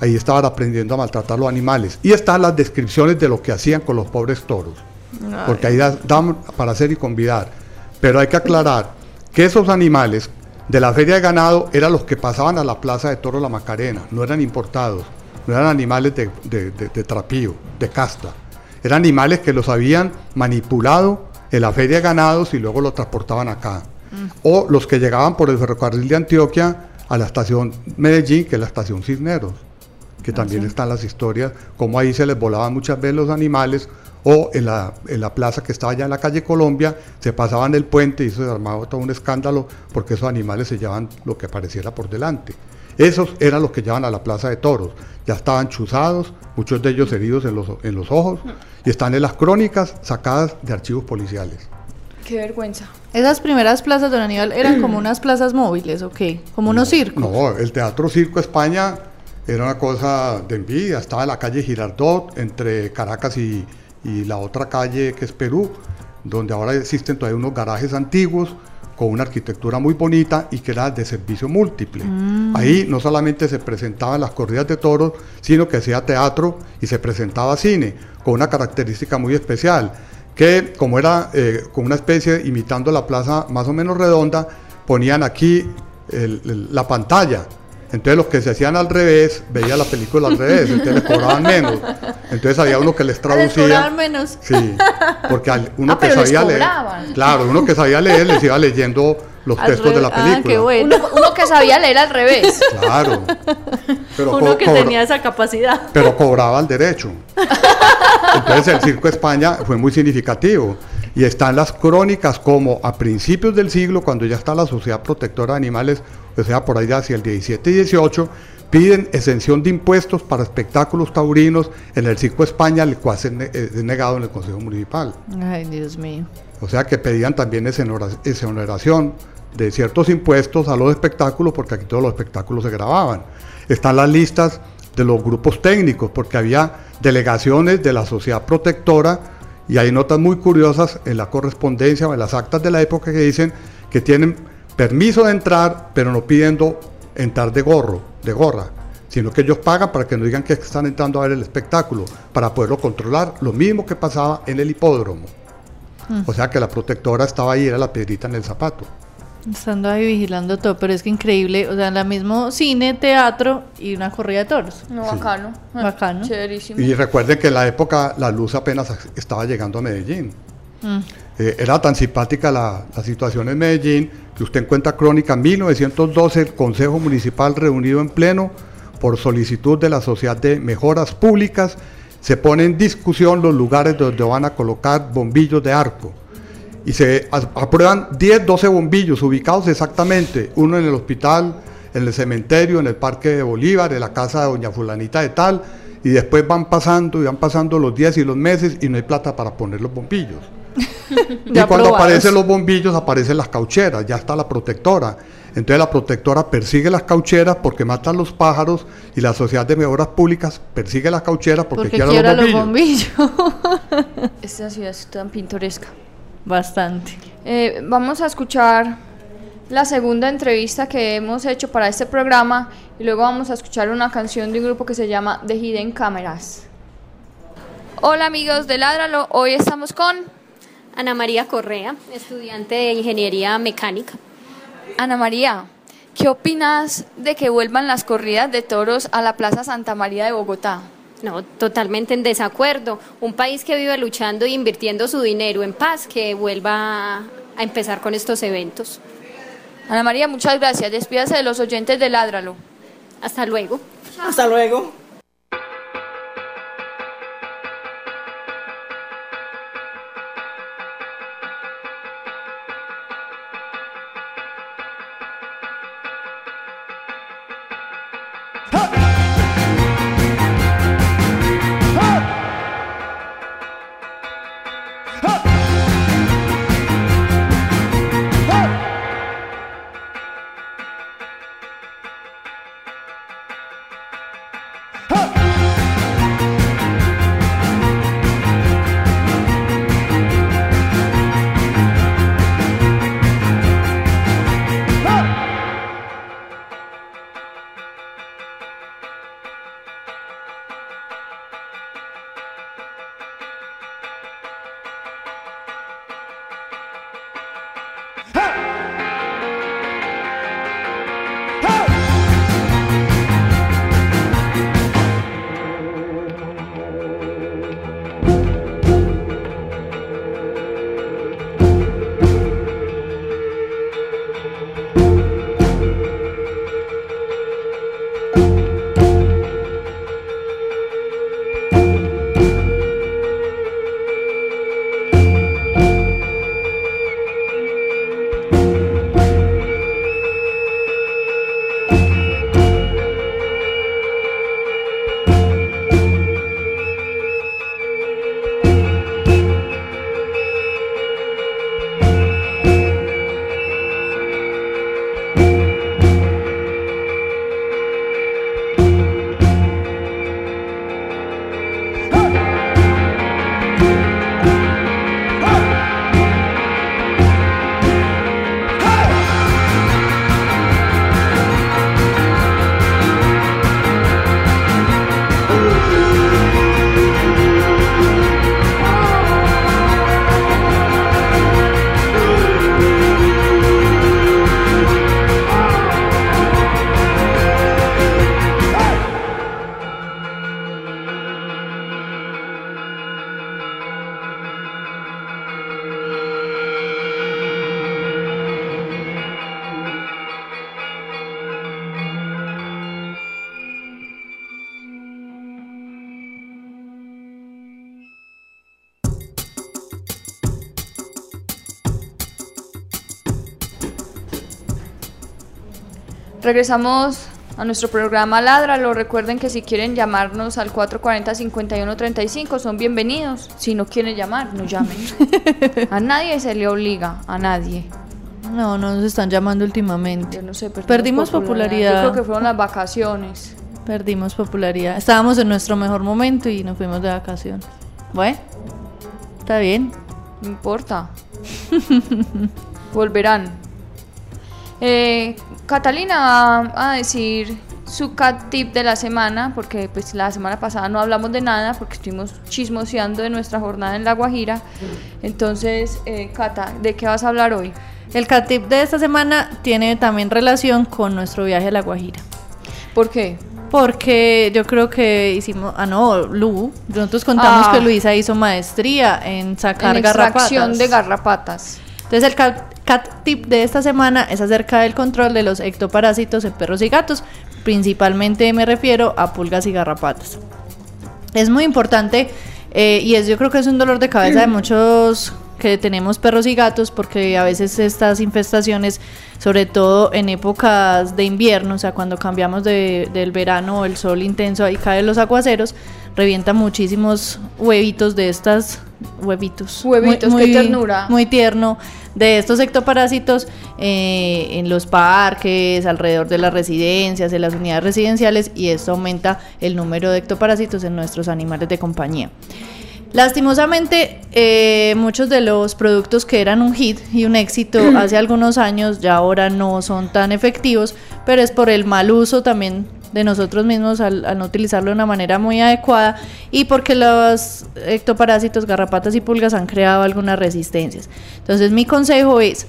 Ahí estaban aprendiendo a maltratar los animales. Y están las descripciones de lo que hacían con los pobres toros. Porque ahí da- dan para hacer y convidar. Pero hay que aclarar que esos animales de la feria de ganado eran los que pasaban a la plaza de toro La Macarena, no eran importados, no eran animales de, de- de- de trapío, de casta. Eran animales que los habían manipulado en la feria de ganados y luego los transportaban acá. O los que llegaban por el ferrocarril de Antioquia a la estación Medellín, que es la estación Cisneros que también están las historias, como ahí se les volaban muchas veces los animales, o en la, en la plaza que estaba allá en la calle Colombia, se pasaban el puente y se armaba todo un escándalo porque esos animales se llevaban lo que apareciera por delante. Esos eran los que llevaban a la plaza de toros, ya estaban chuzados, muchos de ellos heridos en los, en los ojos, y están en las crónicas sacadas de archivos policiales. Qué vergüenza. Esas primeras plazas, don Aníbal, eran como unas plazas móviles, ¿o qué? Como unos circos. No, el Teatro Circo España era una cosa de envidia. Estaba en la calle Girardot, entre Caracas y, y la otra calle que es Perú, donde ahora existen todavía unos garajes antiguos con una arquitectura muy bonita y que era de servicio múltiple. Ahí no solamente se presentaban las corridas de toros, sino que hacía teatro y se presentaba cine, con una característica muy especial, que como era eh, con una especie, imitando la plaza más o menos redonda, ponían aquí el- el- la pantalla. Entonces los que se hacían al revés, veía la película al revés, entonces les cobraban menos. Entonces había uno que les Les traducía. cobraban menos. Sí, porque uno Ah, que pero les sabía leer, claro, uno que sabía leer les iba leyendo los Al textos de la revés. Ah, película. qué bueno. Uno, uno que sabía leer al revés. Claro. Pero, Uno que tenía esa capacidad. pero cobraba el derecho. Entonces el Circo España fue muy significativo. Y están las crónicas como a principios del siglo, cuando ya está la Sociedad Protectora de Animales, o sea, por ahí hacia el 17 y 18, piden exención de impuestos para espectáculos taurinos en el Circo España, el cual es ne- es negado en el Consejo Municipal. Ay, Dios mío. O sea que pedían también exonera- exoneración de ciertos impuestos a los espectáculos, porque aquí todos los espectáculos se grababan. Están las listas de los grupos técnicos, porque había delegaciones de la sociedad protectora y hay notas muy curiosas en la correspondencia o en las actas de la época que dicen que tienen permiso de entrar, pero no pidiendo entrar de gorro, de gorra, sino que ellos pagan para que no digan que están entrando a ver el espectáculo, para poderlo controlar, lo mismo que pasaba en el hipódromo. O sea que la protectora estaba ahí, era la piedrita en el zapato. Estando ahí vigilando todo, pero es que increíble, o sea, la mismo cine, teatro y una corrida de toros. No, bacano. Ah, Bacano. Chéverísimo. Y recuerden que en la época la luz apenas estaba llegando a Medellín. Mm. Eh, era tan simpática la, la situación en Medellín que usted encuentra crónica 1912, el Consejo Municipal reunido en pleno por solicitud de la Sociedad de Mejoras Públicas, se pone en discusión los lugares donde van a colocar bombillos de arco. y se aprueban 10, 12 bombillos ubicados exactamente, uno en el hospital, en el cementerio, en el Parque de Bolívar, en la casa de doña fulanita de tal, y después van pasando y van pasando los días y los meses y no hay plata para poner los bombillos. y Ya cuando aparecen los bombillos aparecen las caucheras, ya está la protectora. Entonces la protectora persigue las caucheras porque matan los pájaros y la Sociedad de Mejoras Públicas persigue las caucheras porque, Porque quiere los los bombillos. bombillos. Esta ciudad es tan pintoresca. Bastante. Eh, vamos a escuchar la segunda entrevista que hemos hecho para este programa y luego vamos a escuchar una canción de un grupo que se llama The Hidden Cameras. Hola amigos de Ládralo, hoy estamos con Ana María Correa, estudiante de Ingeniería Mecánica. Ana María. ¿Qué opinas de que vuelvan las corridas de toros a la Plaza Santa María de Bogotá? No, totalmente en desacuerdo. Un país que vive luchando e invirtiendo su dinero en paz, que vuelva a empezar con estos eventos. Ana María, muchas gracias. Despídase de los oyentes de Ládralo. Hasta luego. Hasta luego. Regresamos a nuestro programa Ládralo. Recuerden que si quieren llamarnos al 440-5135 son bienvenidos. Si no quieren llamar, no llamen. a nadie se le obliga, a nadie. No, no nos están llamando últimamente. Yo no sé, Perdimos popularidad. Yo creo que fueron las vacaciones. Perdimos popularidad. Estábamos en nuestro mejor momento y nos fuimos de vacaciones. Bueno, está bien. No importa. Volverán. Eh, Catalina va a decir su cat tip de la semana, porque pues la semana pasada no hablamos de nada, porque estuvimos chismoseando de nuestra jornada en La Guajira. Entonces, eh, Cata, ¿de qué vas a hablar hoy? El cat tip de esta semana tiene también relación con nuestro viaje a La Guajira. ¿Por qué? Porque yo creo que hicimos, ah no, Lu, nosotros contamos Ah. que Luisa hizo maestría en sacar en garrapatas. extracción de garrapatas. Entonces el cat, cat tip de esta semana es acerca del control de los ectoparásitos en perros y gatos. Principalmente me refiero a pulgas y garrapatas. Es muy importante eh, y es yo creo que es un dolor de cabeza de muchos porque tenemos perros y gatos, porque a veces estas infestaciones, sobre todo en épocas de invierno, o sea, cuando cambiamos de, del verano o el sol intenso y caen los aguaceros, revienta muchísimos huevitos de estas huevitos. Huevitos, qué ternura. Muy tierno de estos ectoparásitos eh, en los parques, alrededor de las residencias, en las unidades residenciales y esto aumenta el número de ectoparásitos en nuestros animales de compañía. Lastimosamente, eh, muchos de los productos que eran un hit y un éxito hace algunos años ya ahora no son tan efectivos, pero es por el mal uso también de nosotros mismos al, no utilizarlo de una manera muy adecuada y porque los ectoparásitos, garrapatas y pulgas han creado algunas resistencias. Entonces mi consejo es,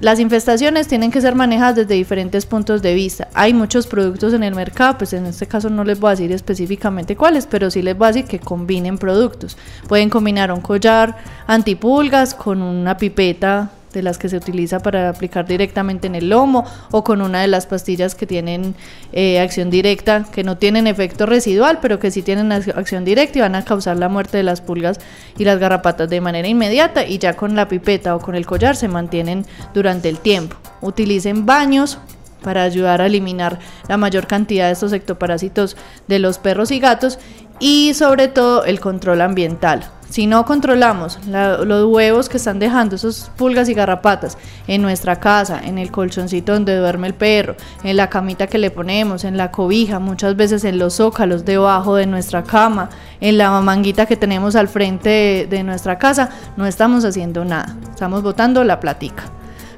las infestaciones tienen que ser manejadas desde diferentes puntos de vista. Hay muchos productos en el mercado, pues en este caso no les voy a decir específicamente cuáles, pero sí les voy a decir que combinen productos. Pueden combinar un collar antipulgas con una pipeta de las que se utiliza para aplicar directamente en el lomo o con una de las pastillas que tienen eh, acción directa, que no tienen efecto residual, pero que sí tienen acción directa y van a causar la muerte de las pulgas y las garrapatas de manera inmediata y ya con la pipeta o con el collar se mantienen durante el tiempo. Utilicen baños para ayudar a eliminar la mayor cantidad de estos ectoparásitos de los perros y gatos y sobre todo el control ambiental. Si no controlamos los huevos que están dejando esos pulgas y garrapatas en nuestra casa, en el colchoncito donde duerme el perro, en la camita que le ponemos, en la cobija, muchas veces en los zócalos debajo de nuestra cama, en la manguita que tenemos al frente de, de nuestra casa, no estamos haciendo nada, estamos botando la platica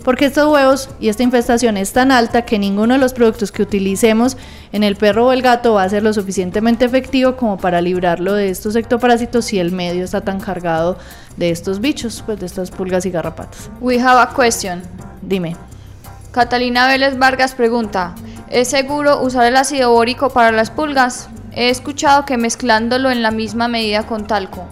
porque estos huevos y esta infestación es tan alta que ninguno de los productos que utilicemos en el perro o el gato va a ser lo suficientemente efectivo como para librarlo de estos ectoparásitos si el medio está tan cargado de estos bichos, pues de estas pulgas y garrapatas. We have a question. Dime. Catalina Vélez Vargas pregunta, ¿es seguro usar el ácido bórico para las pulgas? He escuchado que mezclándolo en la misma medida con talco.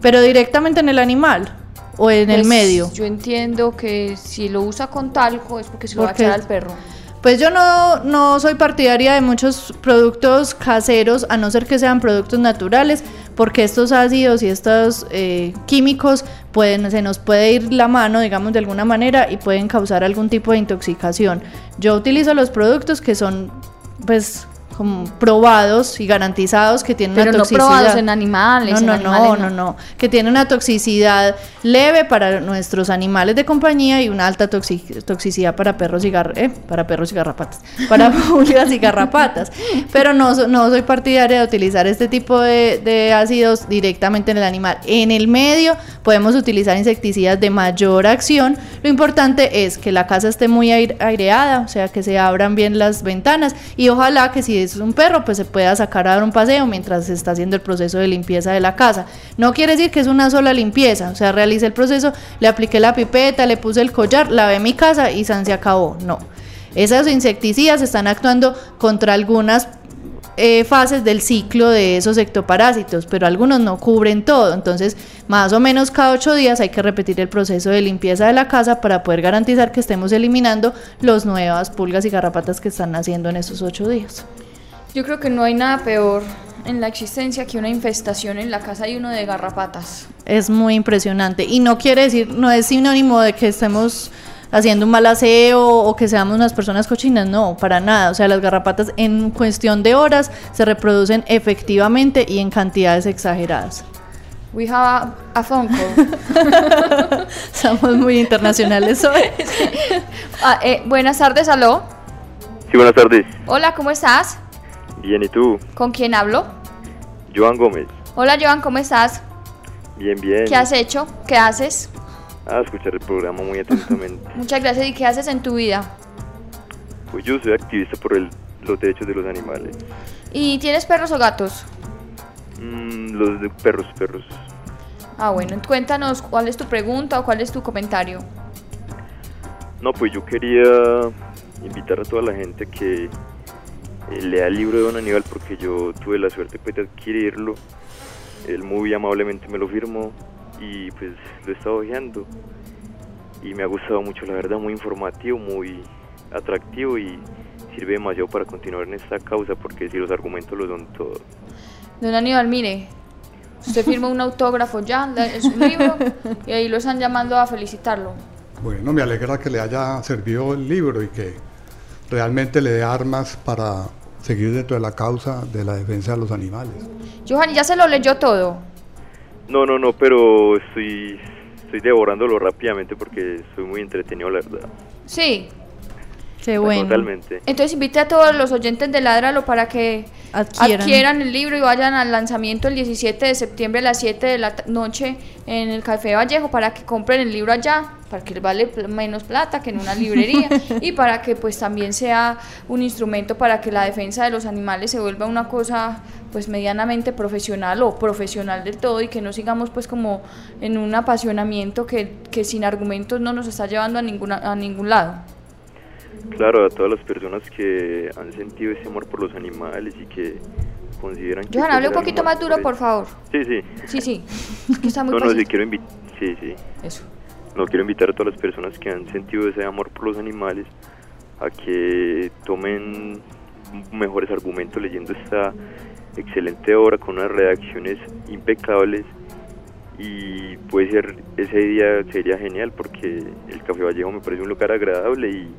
Pero directamente en el animal o en el Pues, medio. Yo entiendo que si lo usa con talco es porque se lo va a echar al perro. Pues yo no, no soy partidaria de muchos productos caseros, a no ser que sean productos naturales, porque estos ácidos y estos eh, químicos pueden, se nos puede ir la mano, digamos, de alguna manera y pueden causar algún tipo de intoxicación. Yo utilizo los productos que son, pues, como probados y garantizados que tienen Pero una no toxicidad. probados en animales. No, en no, animales no, no, no. Que tiene una toxicidad leve para nuestros animales de compañía y una alta toxi- toxicidad para perros y gar- eh, para perros y garrapatas, para pulgas y garrapatas. Pero no, no soy partidaria de utilizar este tipo de, de ácidos directamente en el animal. En el medio podemos utilizar insecticidas de mayor acción. Lo importante es que la casa esté muy aire- aireada, o sea, que se abran bien las ventanas y ojalá que si es un perro, pues se pueda sacar a dar un paseo mientras se está haciendo el proceso de limpieza de la casa. No quiere decir que es una sola limpieza, o sea, realicé el proceso, le apliqué la pipeta, le puse el collar, lavé mi casa y san se acabó. No. Esos insecticidas están actuando contra algunas eh, fases del ciclo de esos ectoparásitos, pero algunos no cubren todo. Entonces, más o menos cada ocho días hay que repetir el proceso de limpieza de la casa para poder garantizar que estemos eliminando las nuevas pulgas y garrapatas que están naciendo en esos ocho días. Yo creo que no hay nada peor en la existencia que una infestación en la casa y uno de garrapatas. Es muy impresionante. Y no quiere decir, no es sinónimo de que estemos haciendo un mal aseo o que seamos unas personas cochinas, no, para nada. O sea, las garrapatas en cuestión de horas se reproducen efectivamente y en cantidades exageradas. We have a, a phone call. Somos muy internacionales hoy. Ah, eh, buenas tardes, aló. Sí, buenas tardes. Hola, ¿cómo estás? Bien, ¿y tú? ¿Con quién hablo? Joan Gómez. Hola, Joan, ¿cómo estás? Bien, bien. ¿Qué has hecho? ¿Qué haces? A escuchar el programa muy atentamente. Muchas gracias. ¿Y qué haces en tu vida? pues yo soy activista por el- los derechos de los animales. ¿Y tienes perros o gatos? Mm, los de perros, perros. Ah, bueno, cuéntanos cuál es tu pregunta o cuál es tu comentario. No, pues yo quería invitar a toda la gente que lea el libro de Don Aníbal porque yo tuve la suerte pues, de adquirirlo. Él muy amablemente me lo firmó y pues lo he estado hojeando. Y me ha gustado mucho, la verdad, muy informativo, muy atractivo y sirve demasiado para continuar en esta causa porque si los argumentos lo son todo. Don Aníbal, mire, Usted firma un autógrafo ya, es un libro, y ahí lo están llamando a felicitarlo. Bueno, me alegra que le haya servido el libro y que realmente le dé armas para seguir dentro de la causa de la defensa de los animales. Johan, ¿ya se lo leyó todo? No, no, no, pero estoy, estoy devorándolo rápidamente porque soy muy entretenido, la verdad. Sí. Qué bueno. Totalmente. Entonces invite a todos los oyentes de Ladralo para que Adquieran. adquieran. el libro y vayan al lanzamiento el 17 de septiembre a las 7 de la noche en el Café Vallejo para que compren el libro allá, para que vale menos plata que en una librería y para que pues también sea un instrumento para que la defensa de los animales se vuelva una cosa pues medianamente profesional o profesional del todo y que no sigamos pues como en un apasionamiento que, que sin argumentos no nos está llevando a, ninguna, a ningún lado. Claro, a todas las personas que han sentido ese amor por los animales y que consideran que... Johan, pues, hable un poquito más duro, por favor. Sí, sí. Sí, sí. Es que está muy No, no, sí quiero invitar... Sí, sí. Eso. No quiero invitar a todas las personas que han sentido ese amor por los animales a que tomen mejores argumentos leyendo esta excelente obra con unas redacciones impecables y puede ser ese día sería genial porque el Café Vallejo me parece un lugar agradable y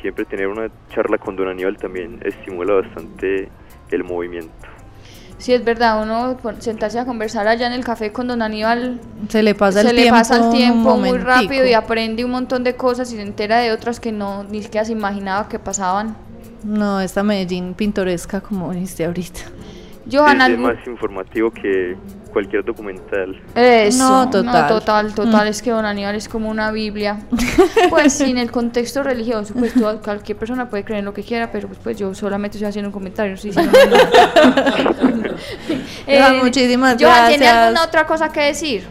siempre tener una charla con Don Aníbal también estimula bastante el movimiento. Sí, es verdad, uno sentarse a conversar allá en el café con don Aníbal, Se le pasa se el le tiempo. pasa el un tiempo muy rápido y aprende un montón de cosas y se entera de otras que no ni siquiera se imaginaba que pasaban. No, esta Medellín pintoresca como dijiste ahorita. Johan, es algún- más informativo que cualquier documental. Eso, No, total. total, total, Mm. es que don Aníbal es como una Biblia. Pues sin el contexto religioso, pues toda- cualquier persona puede creer en lo que quiera, pero pues, pues yo solamente estoy haciendo un comentario, sí, sí, no, no, no. Johan, muchísimas Johan, ¿tiene gracias. alguna otra cosa que decir?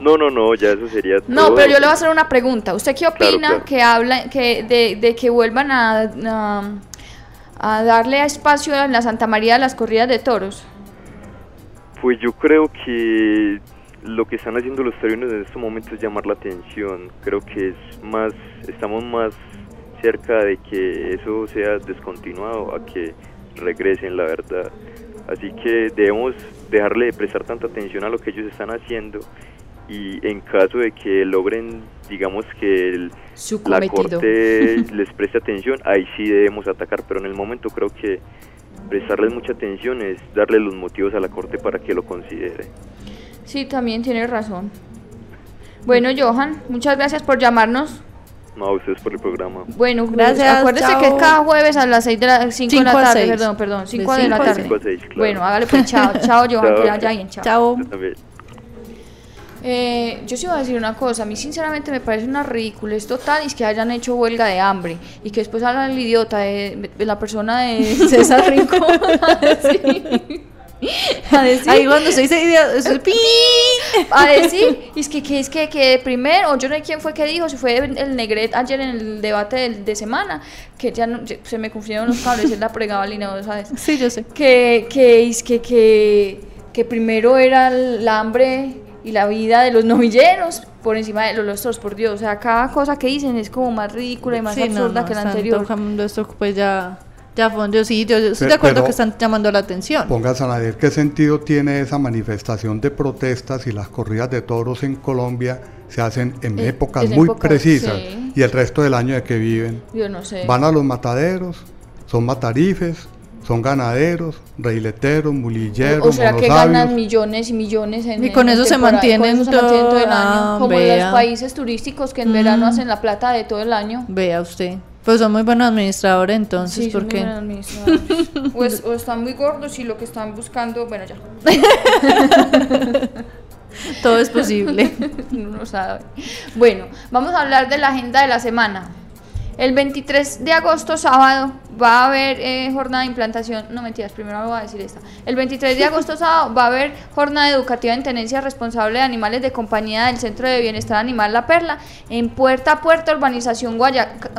No, no, no, ya eso sería todo. No, pero yo le voy a hacer una pregunta. ¿Usted qué opina claro. que habla que de, de que vuelvan a, a, a darle espacio en la Santa María a las corridas de toros? Pues yo creo que lo que están haciendo los taurinos en este momento es llamar la atención. Creo que es más, estamos más cerca de que eso sea descontinuado a que regresen, la verdad. Así que debemos dejarle de prestar tanta atención a lo que ellos están haciendo y en caso de que logren, digamos que el- la corte les preste atención, ahí sí debemos atacar, pero en el momento creo que prestarles mucha atención es darle los motivos a la corte para que lo considere. Sí, también tiene razón. Bueno, Johan, muchas gracias por llamarnos. No, a ustedes por el programa. Bueno, Gracias, Acuérdese chao. que es cada jueves a las 6 de la 5 de la tarde, seis. perdón, perdón, 5 De de la tarde. Cinco a seis, claro. Bueno, hágale pues chao, chao Johan, Chao. que vaya bien, chao. Chao. Eh, yo sí voy a decir una cosa, a mí sinceramente me parece una ridiculez total y es que hayan hecho huelga de hambre y que después hagan el idiota de, de la persona de César Rincón a decir, a decir, Ahí cuando se dice es pi. a decir, es que, que es que, que primero, yo no sé quién fue que dijo, si fue el Negret ayer en el debate del- de, semana, que ya no- se me confundieron los cables, es la pregabalina, ¿sabes? Sí, yo sé. que, que, es que, que, que primero era el hambre y la vida de los novilleros por encima de los lustros, por Dios. O sea, cada cosa que dicen es como más ridícula y más Sí, no, absurda no, que la están anterior. tocando esto pues ya, ya fondo. Sí, yo, yo estoy Pero- de acuerdo pero- que están llamando la atención. Póngase a ver qué sentido tiene esa manifestación de protestas si las corridas de toros en Colombia se hacen en Eh, épocas en muy precisas sí. y el resto del año de que viven. Yo no sé. Van a los mataderos, son matarifes, son ganaderos, reileteros, mulilleros, o será que ganan millones y millones en Y con en eso se mantienen con eso se mantienen todo el todo- año, ah, como en vea. los países turísticos que en verano hacen la plata de todo el año. Vea usted. Pues son muy buenos administradores entonces, Sí, son muy porque buenos administradores. o, es- o están muy gordos y lo que están buscando, bueno, ya. todo es posible. No sabe. Bueno, vamos a hablar de la agenda de la semana. El 23 de agosto, sábado, va a haber eh, jornada de implantación. No mentiras, primero voy a decir esta. El 23 de agosto, sábado, va a haber jornada educativa en tenencia responsable de animales de compañía del Centro de Bienestar Animal La Perla, en puerta a puerta, urbanización Guayacán.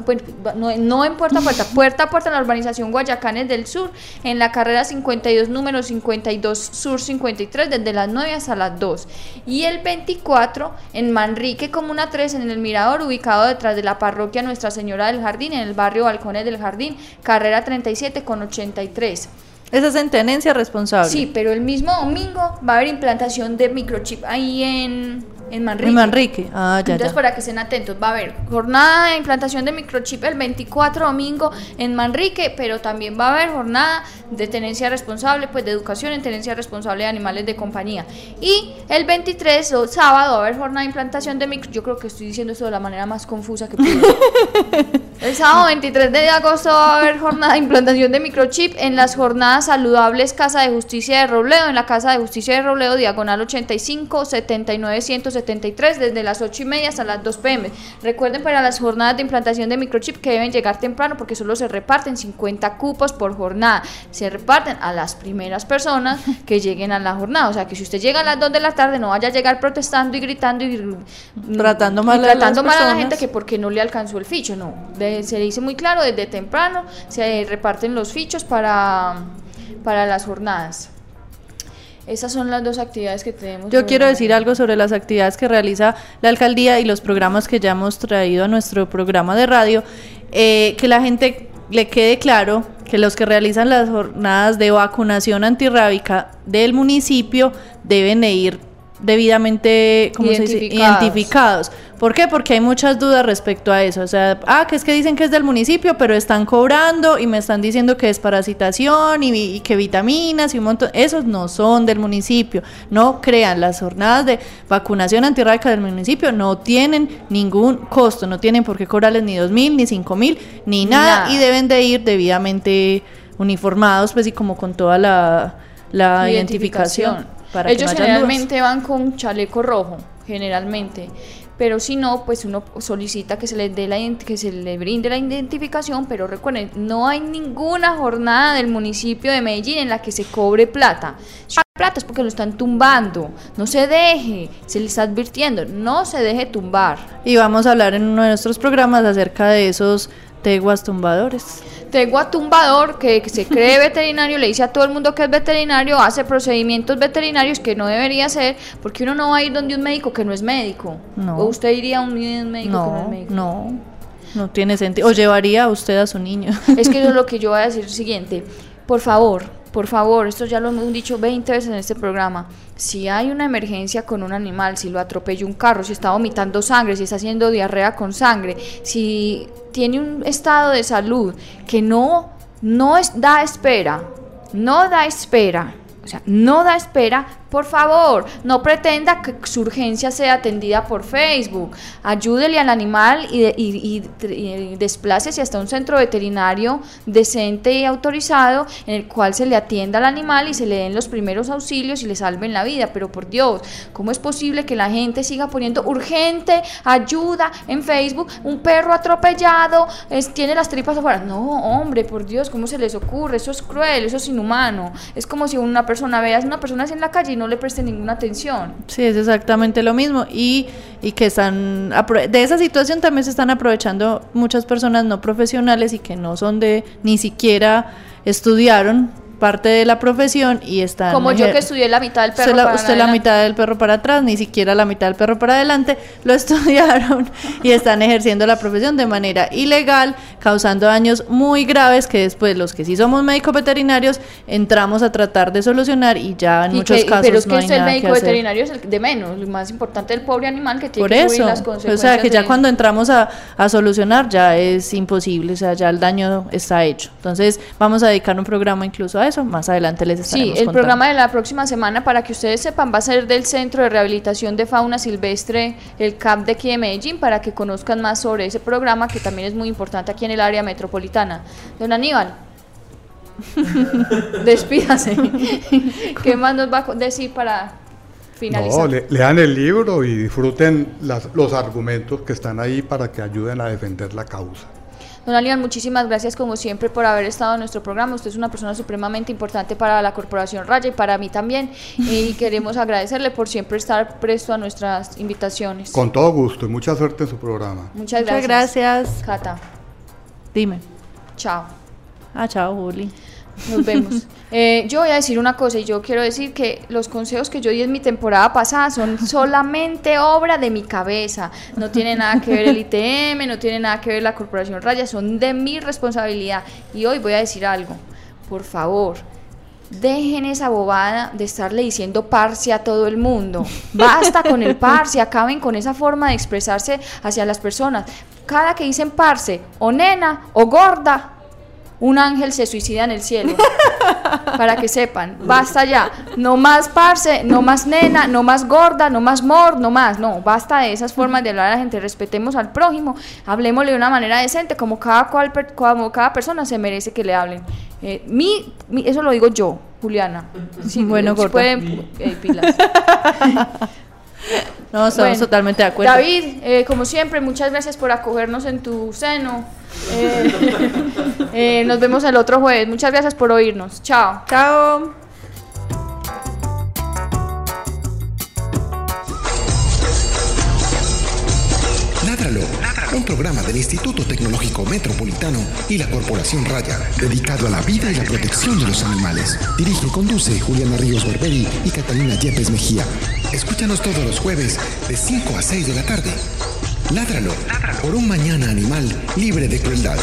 No, no en puerta a puerta, puerta a puerta en la urbanización Guayacanes del Sur, en la carrera 52, número 52, Sur 53, desde las 9 hasta las 2. Y el 24 en Manrique, Comuna 3, en el Mirador, ubicado detrás de la parroquia Nuestra Señora del Jardín, en el barrio Balcones del Jardín, carrera 37 con 83. Esa es en tenencia responsable. Sí, pero el mismo domingo va a haber implantación de microchip ahí en, en Manrique. En Manrique. Ah, ya, Entonces, ya. para que estén atentos, va a haber jornada de implantación de microchip el 24 domingo en Manrique, pero también va a haber jornada de tenencia responsable, pues de educación en tenencia responsable de animales de compañía. Y el 23 o sábado va a haber jornada de implantación de micro. Yo creo que estoy diciendo esto de la manera más confusa que puedo. El sábado 23 de agosto va a haber jornada de implantación de microchip en las jornadas saludables Casa de Justicia de Robledo, en la Casa de Justicia de Robledo, diagonal 85 79 173, desde las 8 y media hasta las 2 pm. Recuerden para las jornadas de implantación de microchip que deben llegar temprano porque solo se reparten 50 cupos por jornada. Se reparten a las primeras personas que lleguen a la jornada. O sea que si usted llega a las 2 de la tarde, no vaya a llegar protestando y gritando y Tratando y mal a tratando mal a la gente que porque no le alcanzó el ficho, no. De- se dice muy claro desde temprano, se reparten los fichos para, para las jornadas. Esas son las dos actividades que tenemos. Yo quiero decir algo sobre las actividades que realiza la alcaldía y los programas que ya hemos traído a nuestro programa de radio. Eh, que la gente le quede claro que los que realizan las jornadas de vacunación antirrábica del municipio deben de ir debidamente ¿cómo se dice? Identificados. ¿Por qué? Porque hay muchas dudas respecto a eso. O sea, ah, que es que dicen que es del municipio, pero están cobrando y me están diciendo que es parasitación y, y que vitaminas y un montón. Esos no son del municipio. No crean, las jornadas de vacunación antirrábica del municipio no tienen ningún costo, no tienen por qué cobrarles ni dos mil, ni cinco mil, ni nada, Nada. y deben de ir debidamente uniformados, pues y como con toda la, la identificación. para que Ellos no hayan dudas. generalmente van con chaleco rojo, generalmente. Pero si no, pues uno solicita que se les dé la que se le brinde la identificación, pero recuerden, no hay ninguna jornada del municipio de Medellín en la que se cobre plata. Si plata es porque lo están tumbando. No se deje, se le está advirtiendo, no se deje tumbar. Y vamos a hablar en uno de nuestros programas acerca de esos teguas tumbadores. Tengo a tumbador que, que se cree veterinario, le dice a todo el mundo que es veterinario, hace procedimientos veterinarios que no debería hacer, porque uno no va a ir donde un médico que no es médico. No. O usted iría a un médico que no es No, médico. no, no tiene sentido. O llevaría a usted a su niño. Es que eso es lo que yo voy a decir siguiente. Por favor, por favor, esto ya lo hemos dicho 20 veces en este programa. Si hay una emergencia con un animal, si lo atropella un carro, si está vomitando sangre, si está haciendo diarrea con sangre, si tiene un estado de salud que no, no da espera, no da espera, o sea, no da espera, por favor, no pretenda que su urgencia sea atendida por Facebook. Ayúdele al animal y, de- y- y- desplácese hasta un centro veterinario decente y autorizado en el cual se le atienda al animal y se le den los primeros auxilios y le salven la vida. Pero por Dios, ¿cómo es posible que la gente siga poniendo urgente ayuda en Facebook? Un perro atropellado es- tiene las tripas afuera. No, hombre, por Dios, ¿cómo se les ocurre? Eso es cruel, eso es inhumano. Es como si una persona veas una persona así en la calle y no le preste ninguna atención. Sí, es exactamente lo mismo. Y, y que están. De esa situación también se están aprovechando muchas personas no profesionales y que no son de. ni siquiera estudiaron parte de la profesión y están. Como yo que estudié la mitad del perro. Usted, la, para usted la adelante. mitad del perro para atrás, ni siquiera la mitad del perro para adelante, lo estudiaron y están ejerciendo la profesión de manera ilegal, causando daños muy graves que después los que sí somos médicos veterinarios entramos a tratar de solucionar y ya en Y muchos que- casos pero es que no hay es el nada médico que hacer. veterinario es el de menos, lo más importante el pobre animal que tiene Por que eso, subir las o consecuencias. sea que ya de- cuando entramos a, a solucionar ya es imposible, o sea, ya el daño está hecho. Entonces vamos a dedicar un programa incluso a eso, más adelante les Sí, estaremos el contando. programa de la próxima semana, para que ustedes sepan, va a ser del Centro de Rehabilitación de Fauna Silvestre, el CAP de aquí de Medellín, para que conozcan más sobre ese programa, que también es muy importante aquí en el área metropolitana. Don Aníbal, despídase. ¿Qué más nos va a decir para finalizar? No, le- lean el libro y disfruten las- los argumentos que están ahí para que ayuden a defender la causa. Don Aníbal, muchísimas gracias como siempre por haber estado en nuestro programa. Usted es una persona supremamente importante para la Corporación Raya y para mí también. Y queremos agradecerle por siempre estar presto a nuestras invitaciones. Con todo gusto y mucha suerte en su programa. Muchas Muchas gracias. gracias. Cata, Dime. chao. Ah, chao, Juli. Nos vemos. Eh, yo voy a decir una cosa y yo quiero decir que los consejos que yo di en mi temporada pasada son solamente obra de mi cabeza. No tiene nada que ver el ITM, no tiene nada que ver la Corporación Raya, son de mi responsabilidad. Y hoy voy a decir algo. Por favor, Dejen esa bobada de estarle diciendo parce a todo el mundo. Basta con el parce, acaben con esa forma de expresarse hacia las personas. Cada que dicen parce, o nena, o gorda, un ángel se suicida en el cielo. Para que sepan, basta ya. No más parce, no más nena, no más gorda, no más mor, no más. No, basta de esas formas de hablar a la gente. Respetemos al prójimo, hablemosle de una manera decente, como cada, cual, como cada persona se merece que le hablen. Eh, mi, mi- eso lo digo yo, Juliana. Sí, Bueno, si gorda. pueden, eh, pilas. No, estamos Bueno, totalmente de acuerdo. David, eh, como siempre, muchas gracias por acogernos en tu seno. Eh, eh, nos vemos el otro jueves. Muchas gracias por oírnos. Chao. Chao. Ládralo, un programa del Instituto Tecnológico Metropolitano y la Corporación Raya, dedicado a la vida y la protección de los animales. Dirige y conduce Juliana Ríos Berberi y Catalina Yepes Mejía. Escúchanos todos los jueves de 5 a 6 de la tarde. Ládralo, por un mañana animal libre de crueldad.